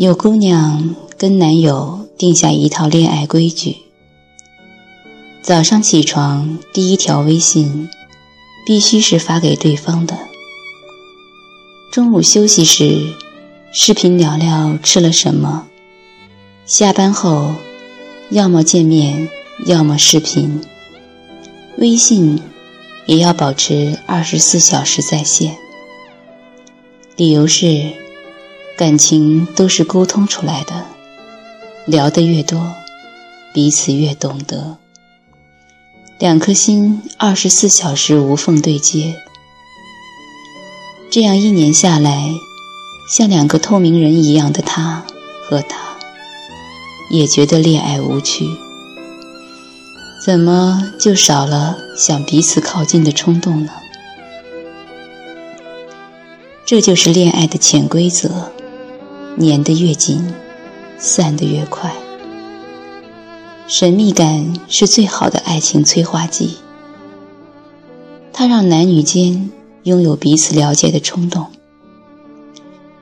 有姑娘跟男友定下一套恋爱规矩：早上起床第一条微信必须是发给对方的；中午休息时视频聊聊吃了什么；下班后要么见面，要么视频。微信也要保持二十四小时在线，理由是感情都是沟通出来的，聊得越多，彼此越懂得。两颗心二十四小时无缝对接，这样一年下来，像两个透明人一样的他和他，也觉得恋爱无趣。怎么就少了想彼此靠近的冲动呢？这就是恋爱的潜规则：粘得越紧，散得越快。神秘感是最好的爱情催化剂，它让男女间拥有彼此了解的冲动。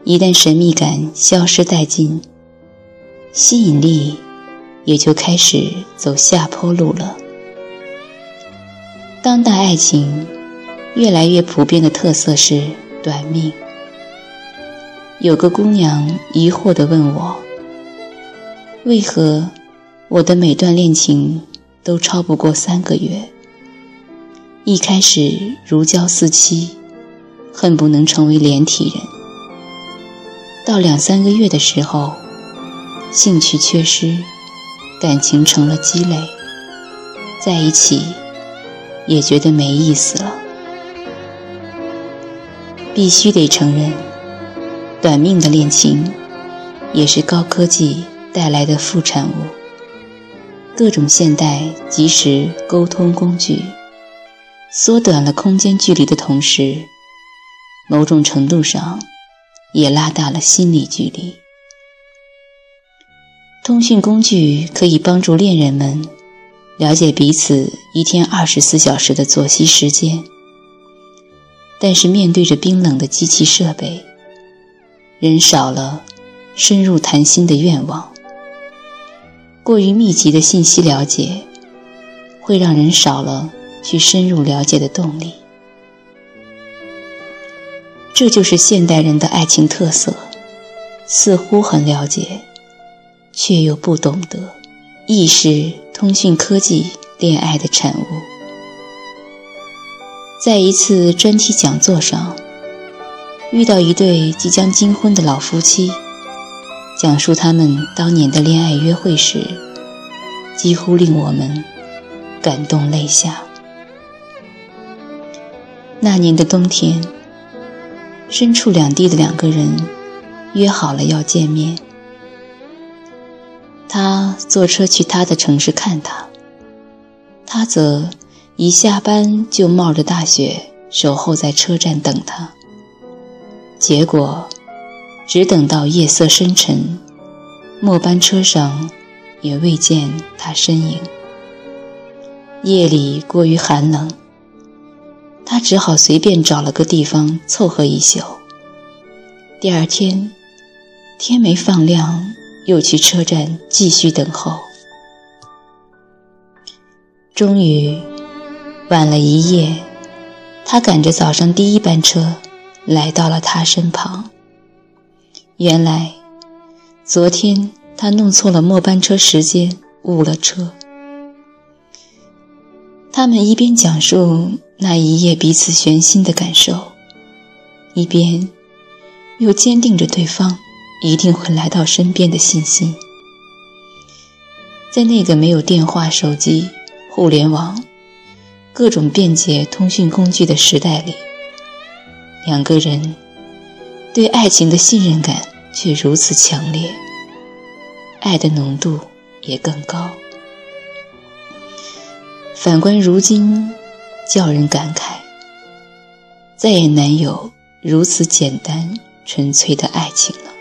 一旦神秘感消失殆尽，吸引力。也就开始走下坡路了。当代爱情越来越普遍的特色是短命。有个姑娘疑惑地问我：“为何我的每段恋情都超不过三个月？一开始如胶似漆，恨不能成为连体人。到两三个月的时候，兴趣缺失。”感情成了积累，在一起也觉得没意思了。必须得承认，短命的恋情也是高科技带来的副产物。各种现代即时沟通工具，缩短了空间距离的同时，某种程度上也拉大了心理距离。通讯工具可以帮助恋人们了解彼此一天二十四小时的作息时间，但是面对着冰冷的机器设备，人少了深入谈心的愿望。过于密集的信息了解，会让人少了去深入了解的动力。这就是现代人的爱情特色，似乎很了解。却又不懂得，亦是通讯科技恋爱的产物。在一次专题讲座上，遇到一对即将金婚的老夫妻，讲述他们当年的恋爱约会时，几乎令我们感动泪下。那年的冬天，身处两地的两个人约好了要见面。他坐车去他的城市看他，他则一下班就冒着大雪守候在车站等他。结果，只等到夜色深沉，末班车上也未见他身影。夜里过于寒冷，他只好随便找了个地方凑合一宿。第二天，天没放亮。又去车站继续等候，终于晚了一夜，他赶着早上第一班车来到了他身旁。原来，昨天他弄错了末班车时间，误了车。他们一边讲述那一夜彼此悬心的感受，一边又坚定着对方。一定会来到身边的信心，在那个没有电话、手机、互联网、各种便捷通讯工具的时代里，两个人对爱情的信任感却如此强烈，爱的浓度也更高。反观如今，叫人感慨，再也难有如此简单纯粹的爱情了。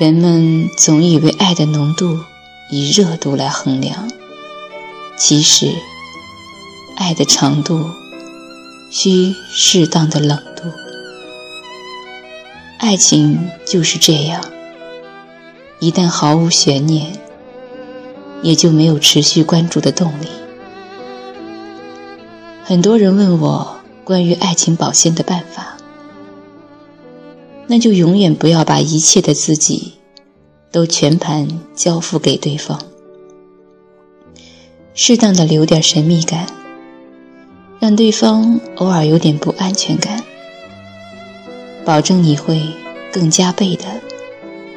人们总以为爱的浓度以热度来衡量，其实，爱的长度需适当的冷度。爱情就是这样，一旦毫无悬念，也就没有持续关注的动力。很多人问我关于爱情保鲜的办法，那就永远不要把一切的自己都全盘交付给对方，适当的留点神秘感，让对方偶尔有点不安全感。保证你会更加倍的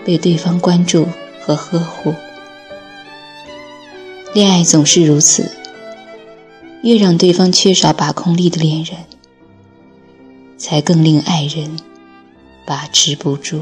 被对方关注和呵护。恋爱总是如此，越让对方缺少把控力的恋人，才更令爱人把持不住。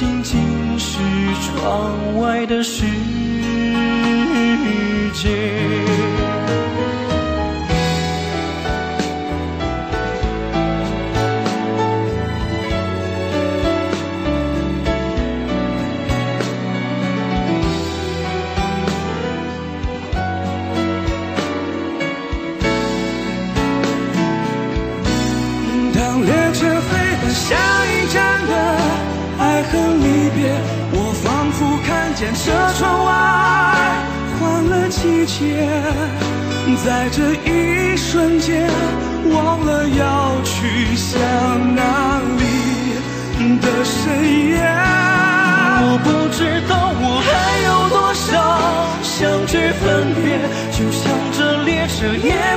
仅仅是窗外的世界。车窗外换了季节，在这一瞬间忘了要去向哪里的深夜。我不知道我还有多少想去分别，就像这列车也。